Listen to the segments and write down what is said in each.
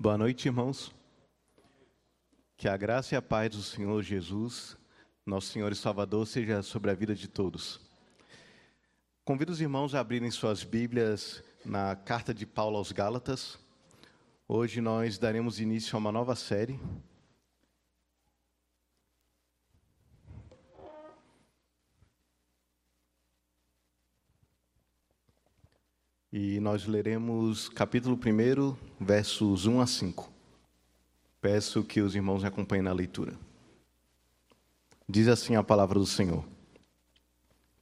Boa noite, irmãos. Que a graça e a paz do Senhor Jesus, nosso Senhor e Salvador, seja sobre a vida de todos. Convido os irmãos a abrirem suas Bíblias na carta de Paulo aos Gálatas. Hoje nós daremos início a uma nova série. E nós leremos capítulo 1, versos 1 a 5. Peço que os irmãos me acompanhem na leitura. Diz assim a palavra do Senhor: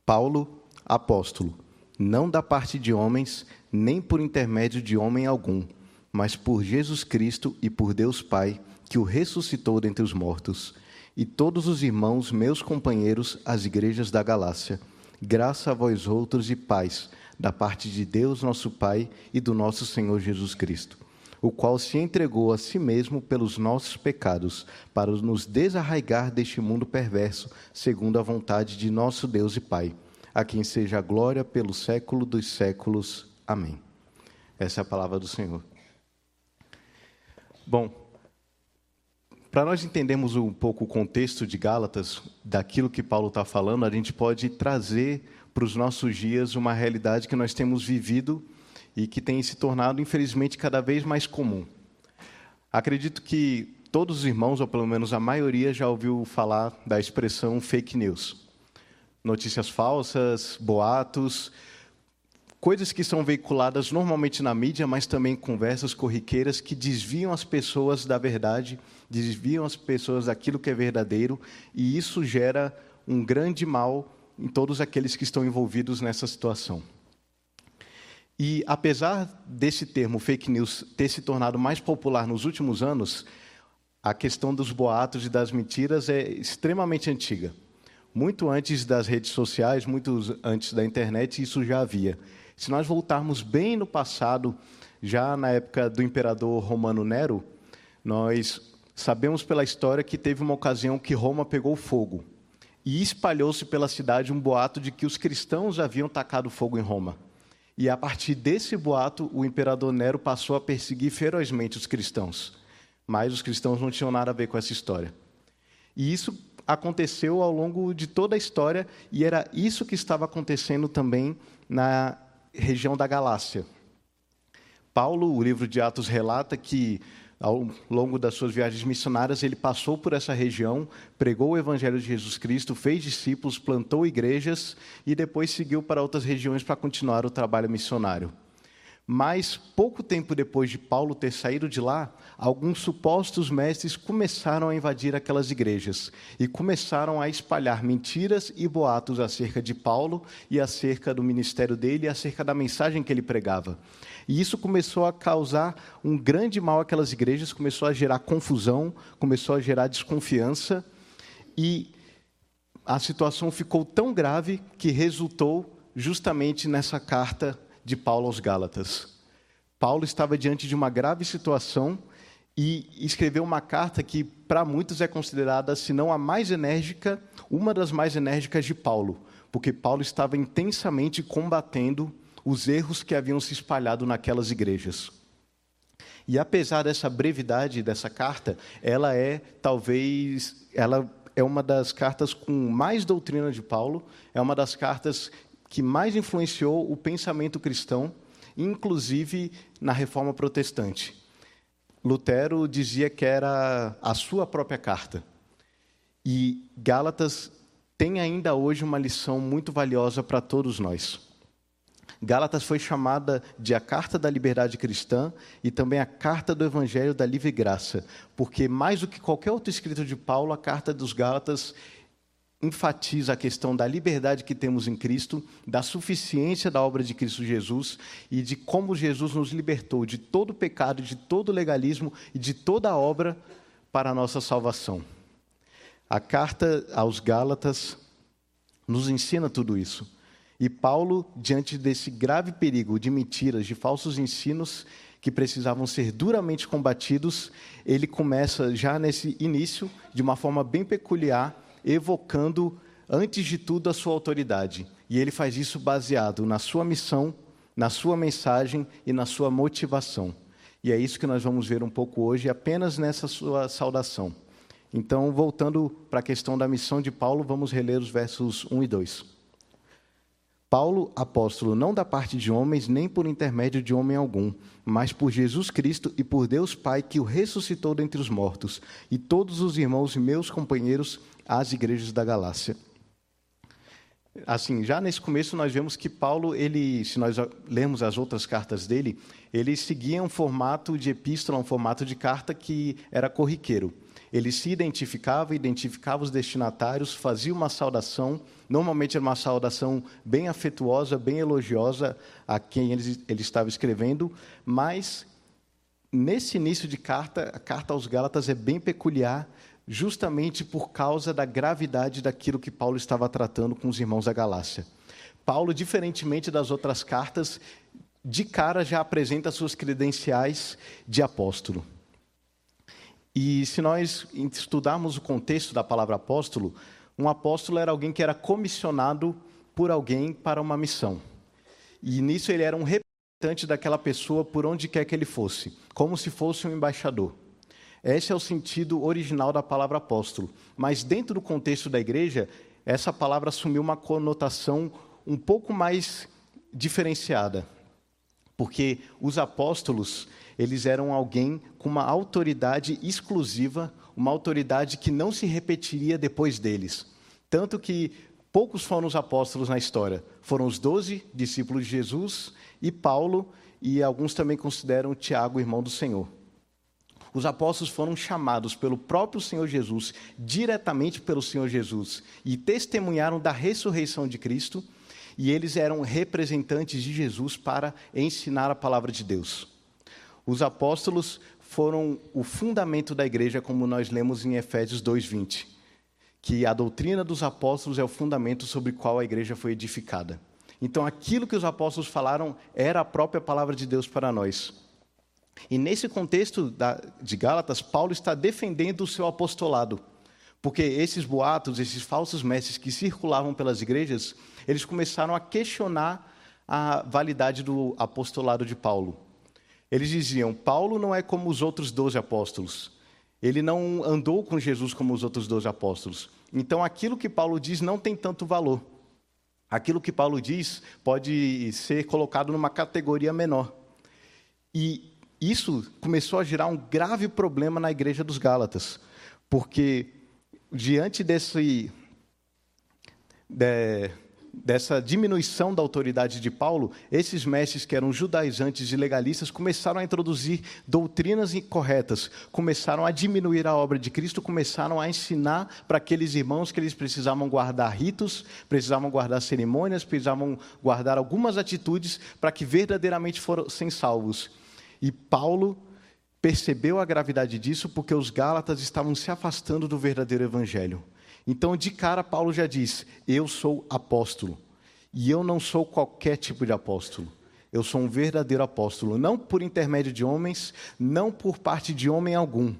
Paulo, apóstolo, não da parte de homens, nem por intermédio de homem algum, mas por Jesus Cristo e por Deus Pai, que o ressuscitou dentre os mortos, e todos os irmãos, meus companheiros, as igrejas da Galácia, graça a vós outros e paz da parte de Deus, nosso Pai, e do nosso Senhor Jesus Cristo, o qual se entregou a si mesmo pelos nossos pecados, para nos desarraigar deste mundo perverso, segundo a vontade de nosso Deus e Pai, a quem seja a glória pelo século dos séculos. Amém. Essa é a palavra do Senhor. Bom, para nós entendermos um pouco o contexto de Gálatas, daquilo que Paulo está falando, a gente pode trazer para os nossos dias uma realidade que nós temos vivido e que tem se tornado, infelizmente, cada vez mais comum. Acredito que todos os irmãos, ou pelo menos a maioria, já ouviu falar da expressão fake news. Notícias falsas, boatos, coisas que são veiculadas normalmente na mídia, mas também conversas corriqueiras que desviam as pessoas da verdade, desviam as pessoas daquilo que é verdadeiro, e isso gera um grande mal em todos aqueles que estão envolvidos nessa situação. E apesar desse termo fake news ter se tornado mais popular nos últimos anos, a questão dos boatos e das mentiras é extremamente antiga. Muito antes das redes sociais, muito antes da internet, isso já havia. Se nós voltarmos bem no passado, já na época do imperador romano Nero, nós sabemos pela história que teve uma ocasião que Roma pegou fogo e espalhou-se pela cidade um boato de que os cristãos haviam tacado fogo em Roma. E a partir desse boato, o imperador Nero passou a perseguir ferozmente os cristãos. Mas os cristãos não tinham nada a ver com essa história. E isso aconteceu ao longo de toda a história, e era isso que estava acontecendo também na região da Galácia. Paulo, o livro de Atos, relata que ao longo das suas viagens missionárias, ele passou por essa região, pregou o Evangelho de Jesus Cristo, fez discípulos, plantou igrejas e depois seguiu para outras regiões para continuar o trabalho missionário. Mas, pouco tempo depois de Paulo ter saído de lá, alguns supostos mestres começaram a invadir aquelas igrejas e começaram a espalhar mentiras e boatos acerca de Paulo e acerca do ministério dele e acerca da mensagem que ele pregava. E isso começou a causar um grande mal àquelas igrejas, começou a gerar confusão, começou a gerar desconfiança, e a situação ficou tão grave que resultou justamente nessa carta de Paulo aos Gálatas. Paulo estava diante de uma grave situação e escreveu uma carta que, para muitos, é considerada, se não a mais enérgica, uma das mais enérgicas de Paulo, porque Paulo estava intensamente combatendo os erros que haviam se espalhado naquelas igrejas. E apesar dessa brevidade dessa carta, ela é talvez ela é uma das cartas com mais doutrina de Paulo, é uma das cartas que mais influenciou o pensamento cristão, inclusive na reforma protestante. Lutero dizia que era a sua própria carta. E Gálatas tem ainda hoje uma lição muito valiosa para todos nós. Gálatas foi chamada de a carta da liberdade cristã e também a carta do evangelho da livre graça, porque mais do que qualquer outro escrito de Paulo, a carta dos Gálatas enfatiza a questão da liberdade que temos em Cristo, da suficiência da obra de Cristo Jesus e de como Jesus nos libertou de todo pecado, de todo legalismo e de toda obra para a nossa salvação. A carta aos Gálatas nos ensina tudo isso. E Paulo, diante desse grave perigo de mentiras, de falsos ensinos que precisavam ser duramente combatidos, ele começa já nesse início, de uma forma bem peculiar, evocando, antes de tudo, a sua autoridade. E ele faz isso baseado na sua missão, na sua mensagem e na sua motivação. E é isso que nós vamos ver um pouco hoje, apenas nessa sua saudação. Então, voltando para a questão da missão de Paulo, vamos reler os versos 1 e 2. Paulo, apóstolo, não da parte de homens, nem por intermédio de homem algum, mas por Jesus Cristo e por Deus Pai, que o ressuscitou dentre os mortos, e todos os irmãos e meus companheiros às igrejas da Galácia. Assim, já nesse começo nós vemos que Paulo, ele, se nós lermos as outras cartas dele, ele seguia um formato de epístola, um formato de carta que era corriqueiro. Ele se identificava, identificava os destinatários, fazia uma saudação, normalmente era uma saudação bem afetuosa, bem elogiosa a quem ele, ele estava escrevendo, mas nesse início de carta, a carta aos Gálatas é bem peculiar, justamente por causa da gravidade daquilo que Paulo estava tratando com os irmãos da Galácia. Paulo, diferentemente das outras cartas, de cara já apresenta suas credenciais de apóstolo. E se nós estudarmos o contexto da palavra apóstolo, um apóstolo era alguém que era comissionado por alguém para uma missão. E nisso ele era um representante daquela pessoa por onde quer que ele fosse, como se fosse um embaixador. Esse é o sentido original da palavra apóstolo. Mas dentro do contexto da igreja, essa palavra assumiu uma conotação um pouco mais diferenciada. Porque os apóstolos, eles eram alguém com uma autoridade exclusiva, uma autoridade que não se repetiria depois deles. Tanto que poucos foram os apóstolos na história. Foram os doze discípulos de Jesus e Paulo, e alguns também consideram Tiago, irmão do Senhor os apóstolos foram chamados pelo próprio Senhor Jesus, diretamente pelo Senhor Jesus, e testemunharam da ressurreição de Cristo, e eles eram representantes de Jesus para ensinar a palavra de Deus. Os apóstolos foram o fundamento da igreja, como nós lemos em Efésios 2:20, que a doutrina dos apóstolos é o fundamento sobre o qual a igreja foi edificada. Então, aquilo que os apóstolos falaram era a própria palavra de Deus para nós. E nesse contexto de Gálatas, Paulo está defendendo o seu apostolado. Porque esses boatos, esses falsos mestres que circulavam pelas igrejas, eles começaram a questionar a validade do apostolado de Paulo. Eles diziam: Paulo não é como os outros doze apóstolos. Ele não andou com Jesus como os outros doze apóstolos. Então, aquilo que Paulo diz não tem tanto valor. Aquilo que Paulo diz pode ser colocado numa categoria menor. E isso começou a gerar um grave problema na igreja dos Gálatas, porque diante desse, de, dessa diminuição da autoridade de Paulo, esses mestres que eram judaizantes e legalistas começaram a introduzir doutrinas incorretas, começaram a diminuir a obra de Cristo, começaram a ensinar para aqueles irmãos que eles precisavam guardar ritos, precisavam guardar cerimônias, precisavam guardar algumas atitudes para que verdadeiramente fossem salvos. E Paulo percebeu a gravidade disso porque os Gálatas estavam se afastando do verdadeiro evangelho. Então, de cara, Paulo já diz: Eu sou apóstolo. E eu não sou qualquer tipo de apóstolo. Eu sou um verdadeiro apóstolo, não por intermédio de homens, não por parte de homem algum.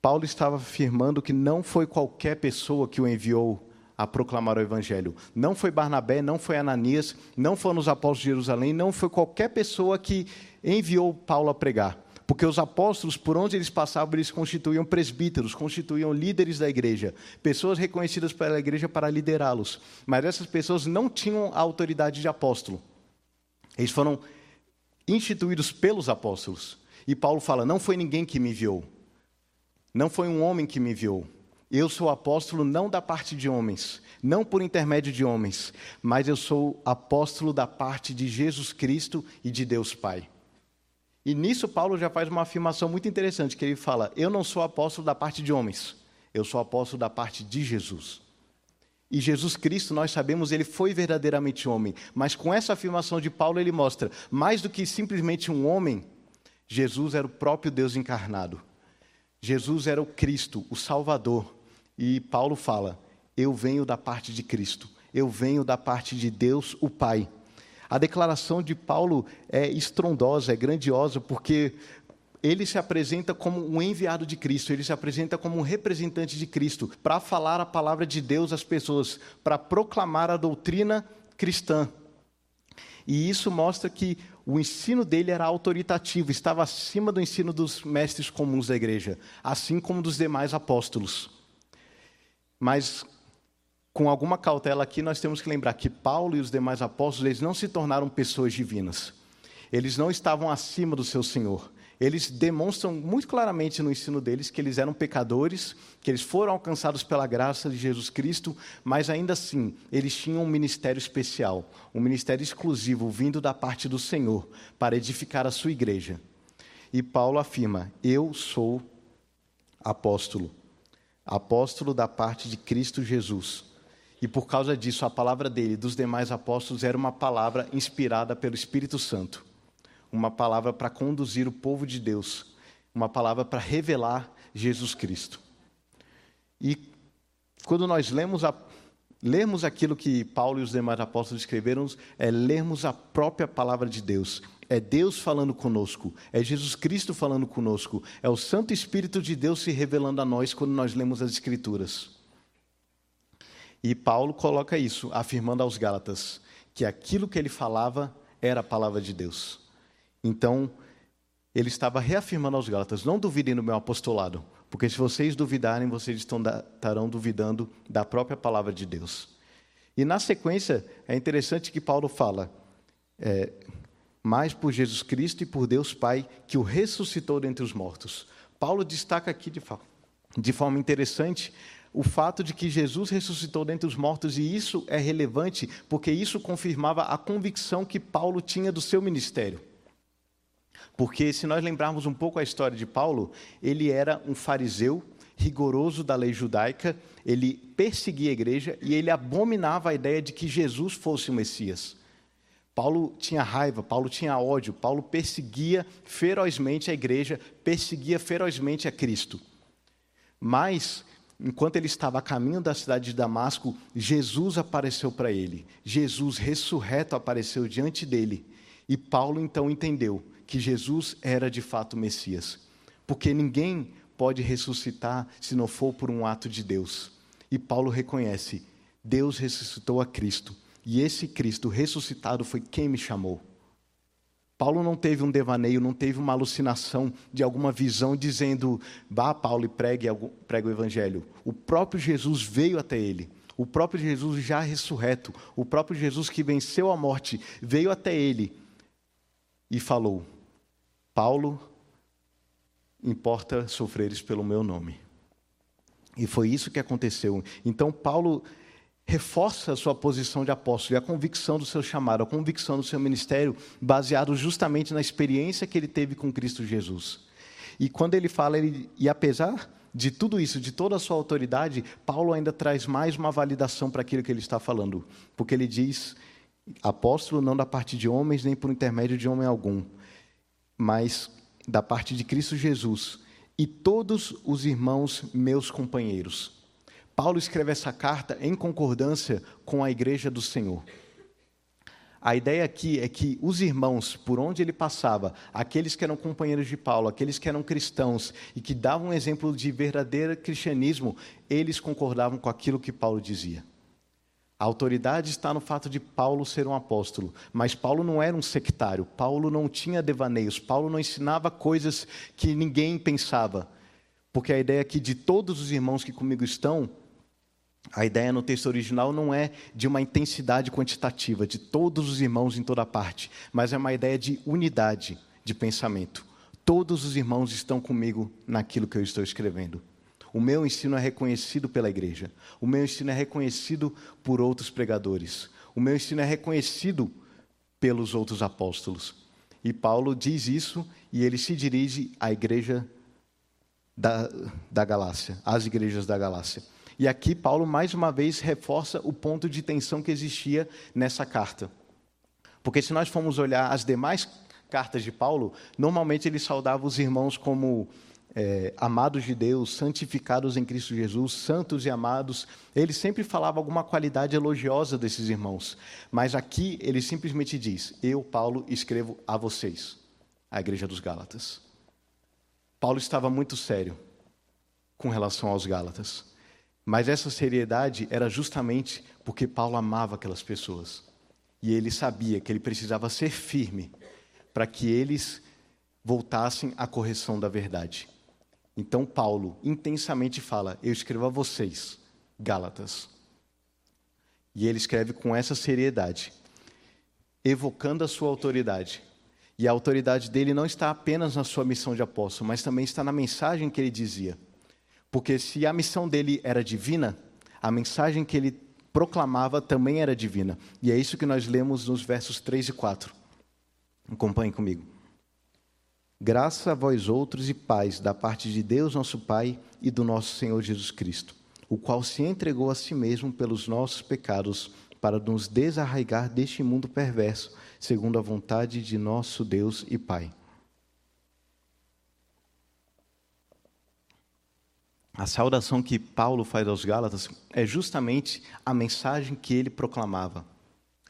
Paulo estava afirmando que não foi qualquer pessoa que o enviou a proclamar o Evangelho. Não foi Barnabé, não foi Ananias, não foram os apóstolos de Jerusalém, não foi qualquer pessoa que enviou Paulo a pregar. Porque os apóstolos, por onde eles passavam, eles constituíam presbíteros, constituíam líderes da igreja, pessoas reconhecidas pela igreja para liderá-los. Mas essas pessoas não tinham a autoridade de apóstolo. Eles foram instituídos pelos apóstolos. E Paulo fala: não foi ninguém que me enviou, não foi um homem que me enviou, eu sou apóstolo não da parte de homens, não por intermédio de homens, mas eu sou apóstolo da parte de Jesus Cristo e de Deus Pai. E nisso Paulo já faz uma afirmação muito interessante, que ele fala: Eu não sou apóstolo da parte de homens, eu sou apóstolo da parte de Jesus. E Jesus Cristo, nós sabemos, ele foi verdadeiramente homem, mas com essa afirmação de Paulo ele mostra, mais do que simplesmente um homem, Jesus era o próprio Deus encarnado. Jesus era o Cristo, o Salvador, e Paulo fala: Eu venho da parte de Cristo, eu venho da parte de Deus, o Pai. A declaração de Paulo é estrondosa, é grandiosa, porque ele se apresenta como um enviado de Cristo, ele se apresenta como um representante de Cristo, para falar a palavra de Deus às pessoas, para proclamar a doutrina cristã. E isso mostra que o ensino dele era autoritativo, estava acima do ensino dos mestres comuns da igreja, assim como dos demais apóstolos. Mas com alguma cautela aqui, nós temos que lembrar que Paulo e os demais apóstolos, eles não se tornaram pessoas divinas. Eles não estavam acima do seu Senhor. Eles demonstram muito claramente no ensino deles que eles eram pecadores, que eles foram alcançados pela graça de Jesus Cristo, mas ainda assim, eles tinham um ministério especial, um ministério exclusivo vindo da parte do Senhor para edificar a sua igreja. E Paulo afirma: Eu sou apóstolo, apóstolo da parte de Cristo Jesus. E por causa disso, a palavra dele dos demais apóstolos era uma palavra inspirada pelo Espírito Santo uma palavra para conduzir o povo de Deus, uma palavra para revelar Jesus Cristo. E quando nós lemos, a, lemos aquilo que Paulo e os demais apóstolos escreveram, é lermos a própria palavra de Deus. É Deus falando conosco, é Jesus Cristo falando conosco, é o Santo Espírito de Deus se revelando a nós quando nós lemos as Escrituras. E Paulo coloca isso, afirmando aos Gálatas que aquilo que ele falava era a palavra de Deus. Então, ele estava reafirmando aos Gálatas: não duvidem do meu apostolado, porque se vocês duvidarem, vocês estarão duvidando da própria palavra de Deus. E na sequência, é interessante que Paulo fala: é, mais por Jesus Cristo e por Deus Pai, que o ressuscitou dentre os mortos. Paulo destaca aqui de, de forma interessante o fato de que Jesus ressuscitou dentre os mortos, e isso é relevante porque isso confirmava a convicção que Paulo tinha do seu ministério. Porque se nós lembrarmos um pouco a história de Paulo, ele era um fariseu rigoroso da lei judaica, ele perseguia a igreja e ele abominava a ideia de que Jesus fosse o Messias. Paulo tinha raiva, Paulo tinha ódio, Paulo perseguia ferozmente a igreja, perseguia ferozmente a Cristo. Mas, enquanto ele estava a caminho da cidade de Damasco, Jesus apareceu para ele. Jesus ressurreto apareceu diante dele. E Paulo então entendeu que Jesus era de fato Messias. Porque ninguém pode ressuscitar se não for por um ato de Deus. E Paulo reconhece: Deus ressuscitou a Cristo. E esse Cristo ressuscitado foi quem me chamou. Paulo não teve um devaneio, não teve uma alucinação de alguma visão dizendo, vá, Paulo, e pregue, pregue o Evangelho. O próprio Jesus veio até ele. O próprio Jesus já ressurreto, o próprio Jesus que venceu a morte, veio até ele e falou: Paulo, importa sofreres pelo meu nome. E foi isso que aconteceu. Então, Paulo reforça a sua posição de apóstolo e a convicção do seu chamado, a convicção do seu ministério, baseado justamente na experiência que ele teve com Cristo Jesus. E quando ele fala, ele, e apesar de tudo isso, de toda a sua autoridade, Paulo ainda traz mais uma validação para aquilo que ele está falando, porque ele diz: apóstolo não da parte de homens, nem por intermédio de homem algum, mas da parte de Cristo Jesus e todos os irmãos meus companheiros. Paulo escreve essa carta em concordância com a igreja do Senhor. A ideia aqui é que os irmãos, por onde ele passava, aqueles que eram companheiros de Paulo, aqueles que eram cristãos e que davam um exemplo de verdadeiro cristianismo, eles concordavam com aquilo que Paulo dizia. A autoridade está no fato de Paulo ser um apóstolo, mas Paulo não era um sectário, Paulo não tinha devaneios, Paulo não ensinava coisas que ninguém pensava. Porque a ideia aqui de todos os irmãos que comigo estão, a ideia no texto original não é de uma intensidade quantitativa, de todos os irmãos em toda parte, mas é uma ideia de unidade de pensamento. Todos os irmãos estão comigo naquilo que eu estou escrevendo. O meu ensino é reconhecido pela igreja. O meu ensino é reconhecido por outros pregadores. O meu ensino é reconhecido pelos outros apóstolos. E Paulo diz isso e ele se dirige à igreja da, da Galácia, às igrejas da Galácia. E aqui Paulo mais uma vez reforça o ponto de tensão que existia nessa carta. Porque se nós formos olhar as demais cartas de Paulo, normalmente ele saudava os irmãos como é, amados de Deus, santificados em Cristo Jesus, santos e amados, ele sempre falava alguma qualidade elogiosa desses irmãos. Mas aqui ele simplesmente diz: Eu, Paulo, escrevo a vocês, a igreja dos Gálatas. Paulo estava muito sério com relação aos Gálatas. Mas essa seriedade era justamente porque Paulo amava aquelas pessoas. E ele sabia que ele precisava ser firme para que eles voltassem à correção da verdade. Então, Paulo intensamente fala: Eu escrevo a vocês, Gálatas. E ele escreve com essa seriedade, evocando a sua autoridade. E a autoridade dele não está apenas na sua missão de apóstolo, mas também está na mensagem que ele dizia. Porque se a missão dele era divina, a mensagem que ele proclamava também era divina. E é isso que nós lemos nos versos 3 e 4. Acompanhe comigo. Graça a vós outros e paz da parte de Deus, nosso Pai, e do nosso Senhor Jesus Cristo, o qual se entregou a si mesmo pelos nossos pecados, para nos desarraigar deste mundo perverso segundo a vontade de nosso Deus e Pai. A saudação que Paulo faz aos Gálatas é justamente a mensagem que ele proclamava.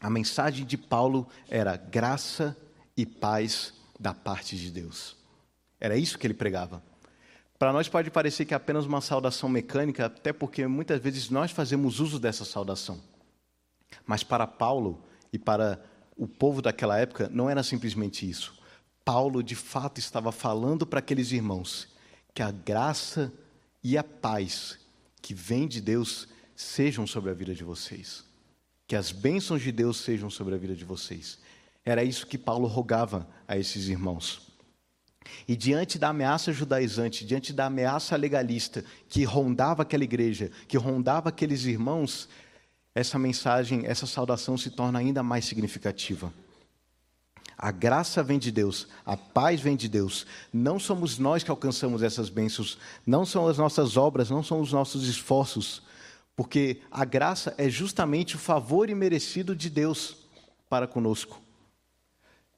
A mensagem de Paulo era graça e paz da parte de Deus. Era isso que ele pregava. Para nós pode parecer que é apenas uma saudação mecânica, até porque muitas vezes nós fazemos uso dessa saudação. Mas para Paulo e para o povo daquela época não era simplesmente isso. Paulo, de fato, estava falando para aqueles irmãos que a graça e a paz que vem de Deus sejam sobre a vida de vocês. Que as bênçãos de Deus sejam sobre a vida de vocês. Era isso que Paulo rogava a esses irmãos. E diante da ameaça judaizante, diante da ameaça legalista que rondava aquela igreja, que rondava aqueles irmãos, essa mensagem, essa saudação se torna ainda mais significativa. A graça vem de Deus, a paz vem de Deus. Não somos nós que alcançamos essas bênçãos, não são as nossas obras, não são os nossos esforços, porque a graça é justamente o favor imerecido de Deus para conosco.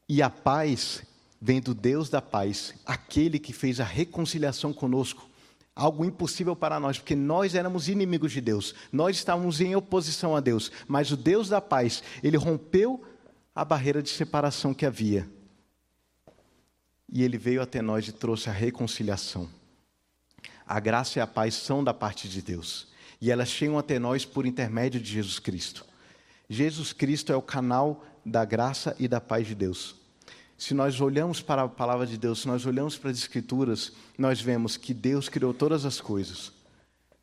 E a paz vem do Deus da paz, aquele que fez a reconciliação conosco algo impossível para nós, porque nós éramos inimigos de Deus, nós estávamos em oposição a Deus, mas o Deus da paz, ele rompeu a barreira de separação que havia. E ele veio até nós e trouxe a reconciliação. A graça e a paz são da parte de Deus, e elas chegam até nós por intermédio de Jesus Cristo. Jesus Cristo é o canal da graça e da paz de Deus se nós olhamos para a palavra de Deus, se nós olhamos para as Escrituras, nós vemos que Deus criou todas as coisas.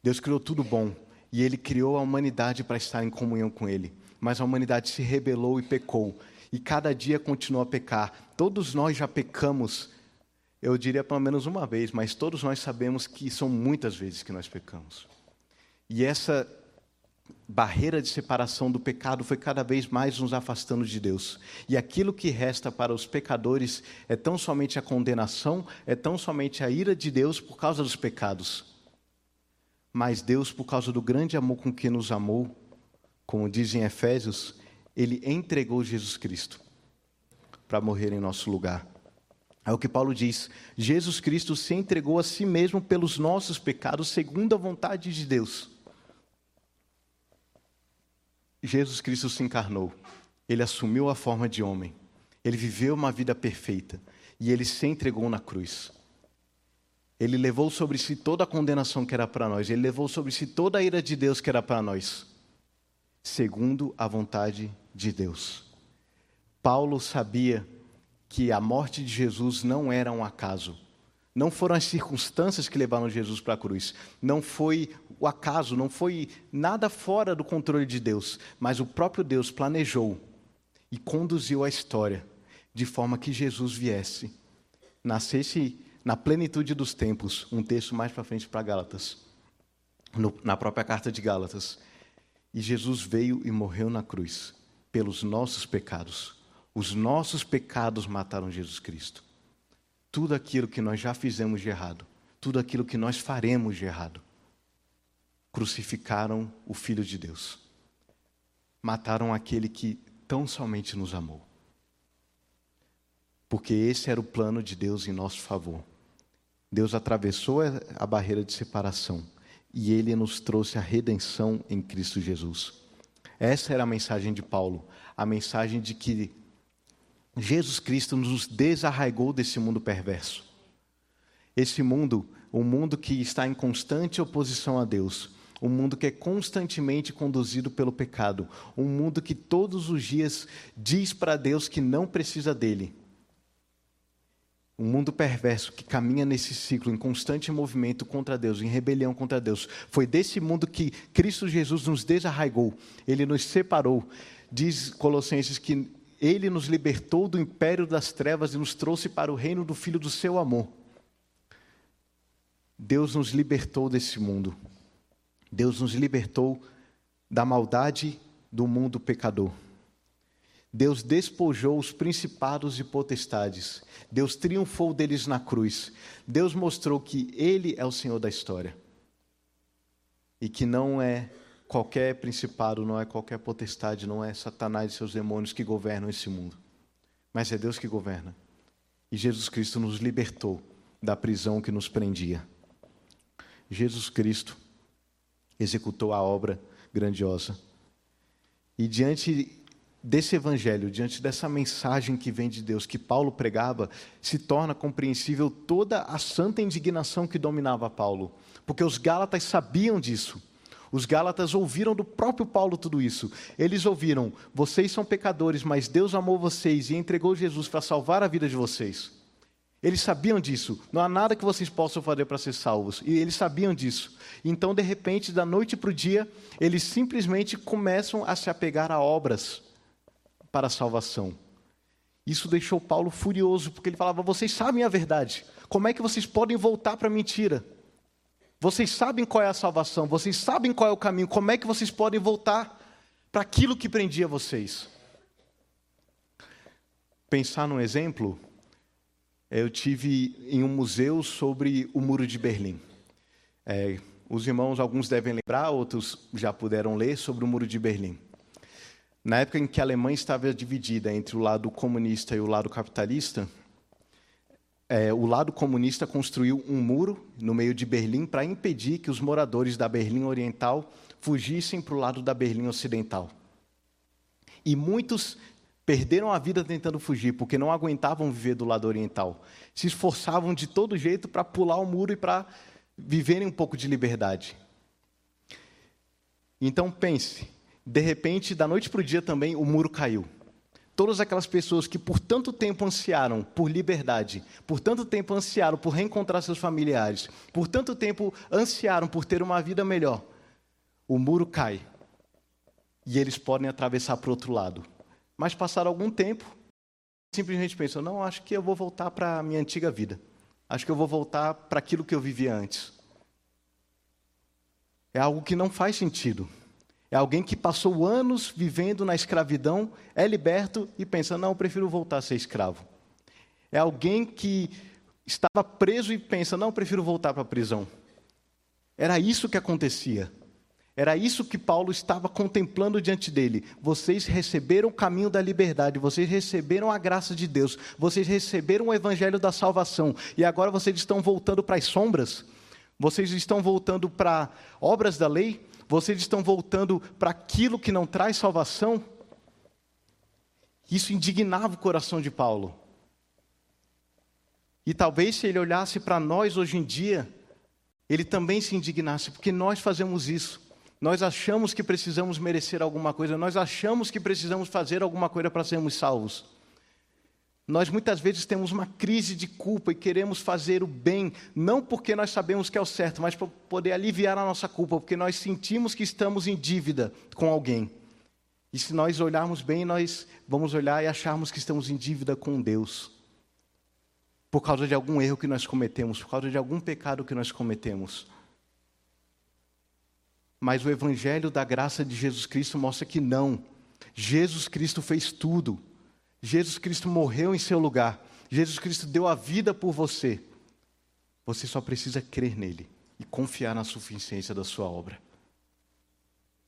Deus criou tudo bom. E Ele criou a humanidade para estar em comunhão com Ele. Mas a humanidade se rebelou e pecou. E cada dia continua a pecar. Todos nós já pecamos, eu diria pelo menos uma vez, mas todos nós sabemos que são muitas vezes que nós pecamos. E essa barreira de separação do pecado foi cada vez mais nos afastando de Deus. E aquilo que resta para os pecadores é tão somente a condenação, é tão somente a ira de Deus por causa dos pecados. Mas Deus, por causa do grande amor com que nos amou, como diz em Efésios, ele entregou Jesus Cristo para morrer em nosso lugar. É o que Paulo diz: Jesus Cristo se entregou a si mesmo pelos nossos pecados, segundo a vontade de Deus Jesus Cristo se encarnou. Ele assumiu a forma de homem. Ele viveu uma vida perfeita e ele se entregou na cruz. Ele levou sobre si toda a condenação que era para nós, ele levou sobre si toda a ira de Deus que era para nós, segundo a vontade de Deus. Paulo sabia que a morte de Jesus não era um acaso. Não foram as circunstâncias que levaram Jesus para a cruz. Não foi o acaso, não foi nada fora do controle de Deus. Mas o próprio Deus planejou e conduziu a história de forma que Jesus viesse, nascesse na plenitude dos tempos. Um texto mais para frente para Gálatas, no, na própria carta de Gálatas. E Jesus veio e morreu na cruz pelos nossos pecados. Os nossos pecados mataram Jesus Cristo tudo aquilo que nós já fizemos de errado, tudo aquilo que nós faremos de errado. Crucificaram o Filho de Deus. Mataram aquele que tão somente nos amou. Porque esse era o plano de Deus em nosso favor. Deus atravessou a barreira de separação e ele nos trouxe a redenção em Cristo Jesus. Essa era a mensagem de Paulo, a mensagem de que Jesus Cristo nos desarraigou desse mundo perverso. Esse mundo, um mundo que está em constante oposição a Deus, um mundo que é constantemente conduzido pelo pecado, um mundo que todos os dias diz para Deus que não precisa dele. Um mundo perverso que caminha nesse ciclo em constante movimento contra Deus, em rebelião contra Deus. Foi desse mundo que Cristo Jesus nos desarraigou, ele nos separou. Diz Colossenses que ele nos libertou do império das trevas e nos trouxe para o reino do Filho do seu amor. Deus nos libertou desse mundo. Deus nos libertou da maldade do mundo pecador. Deus despojou os principados e potestades. Deus triunfou deles na cruz. Deus mostrou que Ele é o Senhor da história. E que não é qualquer principado, não é qualquer potestade, não é Satanás e seus demônios que governam esse mundo. Mas é Deus que governa. E Jesus Cristo nos libertou da prisão que nos prendia. Jesus Cristo executou a obra grandiosa. E diante desse evangelho, diante dessa mensagem que vem de Deus, que Paulo pregava, se torna compreensível toda a santa indignação que dominava Paulo, porque os Gálatas sabiam disso. Os Gálatas ouviram do próprio Paulo tudo isso. Eles ouviram: vocês são pecadores, mas Deus amou vocês e entregou Jesus para salvar a vida de vocês. Eles sabiam disso. Não há nada que vocês possam fazer para ser salvos. E eles sabiam disso. Então, de repente, da noite para o dia, eles simplesmente começam a se apegar a obras para a salvação. Isso deixou Paulo furioso, porque ele falava: Vocês sabem a verdade. Como é que vocês podem voltar para a mentira? Vocês sabem qual é a salvação, vocês sabem qual é o caminho. Como é que vocês podem voltar para aquilo que prendia vocês? Pensar num exemplo, eu tive em um museu sobre o Muro de Berlim. É, os irmãos, alguns devem lembrar, outros já puderam ler sobre o Muro de Berlim. Na época em que a Alemanha estava dividida entre o lado comunista e o lado capitalista, é, o lado comunista construiu um muro no meio de Berlim para impedir que os moradores da Berlim Oriental fugissem para o lado da Berlim Ocidental. E muitos perderam a vida tentando fugir, porque não aguentavam viver do lado oriental. Se esforçavam de todo jeito para pular o muro e para viverem um pouco de liberdade. Então pense, de repente, da noite para o dia também, o muro caiu. Todas aquelas pessoas que por tanto tempo ansiaram por liberdade, por tanto tempo ansiaram por reencontrar seus familiares, por tanto tempo ansiaram por ter uma vida melhor, o muro cai. E eles podem atravessar para o outro lado. Mas passar algum tempo, simplesmente pensam: não, acho que eu vou voltar para a minha antiga vida. Acho que eu vou voltar para aquilo que eu vivia antes. É algo que não faz sentido. É alguém que passou anos vivendo na escravidão, é liberto e pensa: não, eu prefiro voltar a ser escravo. É alguém que estava preso e pensa: não, eu prefiro voltar para a prisão. Era isso que acontecia. Era isso que Paulo estava contemplando diante dele. Vocês receberam o caminho da liberdade, vocês receberam a graça de Deus, vocês receberam o evangelho da salvação, e agora vocês estão voltando para as sombras, vocês estão voltando para obras da lei, vocês estão voltando para aquilo que não traz salvação. Isso indignava o coração de Paulo. E talvez se ele olhasse para nós hoje em dia, ele também se indignasse, porque nós fazemos isso. Nós achamos que precisamos merecer alguma coisa, nós achamos que precisamos fazer alguma coisa para sermos salvos. Nós muitas vezes temos uma crise de culpa e queremos fazer o bem, não porque nós sabemos que é o certo, mas para poder aliviar a nossa culpa, porque nós sentimos que estamos em dívida com alguém. E se nós olharmos bem, nós vamos olhar e acharmos que estamos em dívida com Deus. Por causa de algum erro que nós cometemos, por causa de algum pecado que nós cometemos. Mas o Evangelho da graça de Jesus Cristo mostra que não. Jesus Cristo fez tudo. Jesus Cristo morreu em seu lugar. Jesus Cristo deu a vida por você. Você só precisa crer nele e confiar na suficiência da sua obra.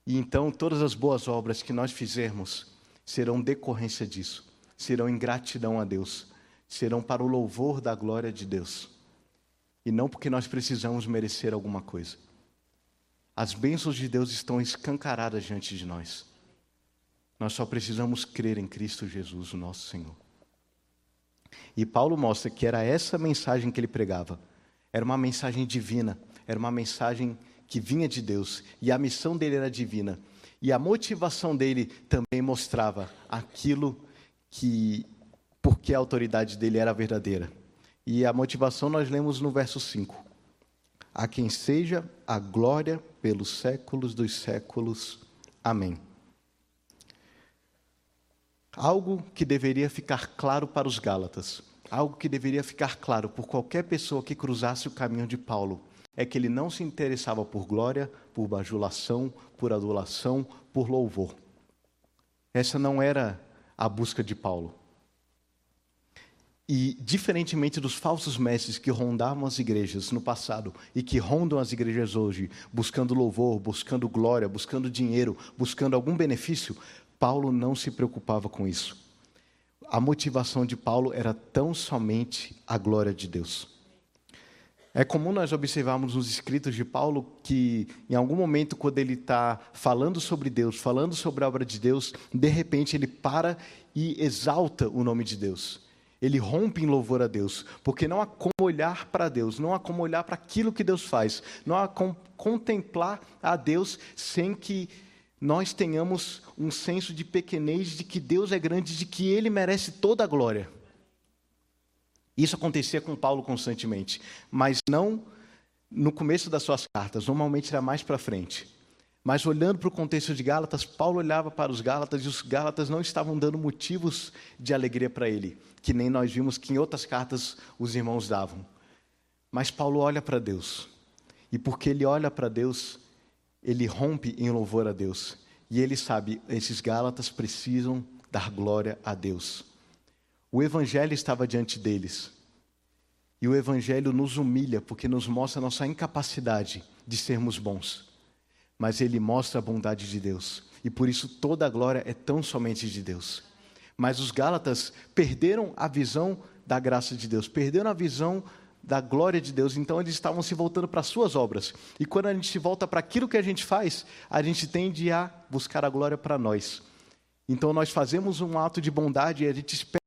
E então todas as boas obras que nós fizermos serão decorrência disso, serão em gratidão a Deus, serão para o louvor da glória de Deus. E não porque nós precisamos merecer alguma coisa. As bênçãos de Deus estão escancaradas diante de nós. Nós só precisamos crer em Cristo Jesus, o nosso Senhor. E Paulo mostra que era essa mensagem que ele pregava. Era uma mensagem divina, era uma mensagem que vinha de Deus e a missão dele era divina. E a motivação dele também mostrava aquilo que porque a autoridade dele era verdadeira. E a motivação nós lemos no verso 5. A quem seja a glória pelos séculos dos séculos. Amém. Algo que deveria ficar claro para os Gálatas, algo que deveria ficar claro por qualquer pessoa que cruzasse o caminho de Paulo, é que ele não se interessava por glória, por bajulação, por adulação, por louvor. Essa não era a busca de Paulo. E, diferentemente dos falsos mestres que rondavam as igrejas no passado e que rondam as igrejas hoje, buscando louvor, buscando glória, buscando dinheiro, buscando algum benefício, Paulo não se preocupava com isso. A motivação de Paulo era tão somente a glória de Deus. É comum nós observarmos nos escritos de Paulo que, em algum momento, quando ele está falando sobre Deus, falando sobre a obra de Deus, de repente ele para e exalta o nome de Deus. Ele rompe em louvor a Deus, porque não há como olhar para Deus, não há como olhar para aquilo que Deus faz, não há como contemplar a Deus sem que nós tenhamos um senso de pequenez de que Deus é grande, de que Ele merece toda a glória. Isso acontecia com Paulo constantemente, mas não no começo das suas cartas, normalmente era mais para frente. Mas olhando para o contexto de Gálatas, Paulo olhava para os Gálatas e os Gálatas não estavam dando motivos de alegria para ele, que nem nós vimos que em outras cartas os irmãos davam. Mas Paulo olha para Deus, e porque ele olha para Deus, ele rompe em louvor a Deus. E ele sabe, esses Gálatas precisam dar glória a Deus. O Evangelho estava diante deles. E o Evangelho nos humilha porque nos mostra nossa incapacidade de sermos bons. Mas ele mostra a bondade de Deus. E por isso toda a glória é tão somente de Deus. Mas os Gálatas perderam a visão da graça de Deus, perderam a visão da glória de Deus, então eles estavam se voltando para as suas obras. E quando a gente se volta para aquilo que a gente faz, a gente tende a buscar a glória para nós. Então nós fazemos um ato de bondade e a gente espera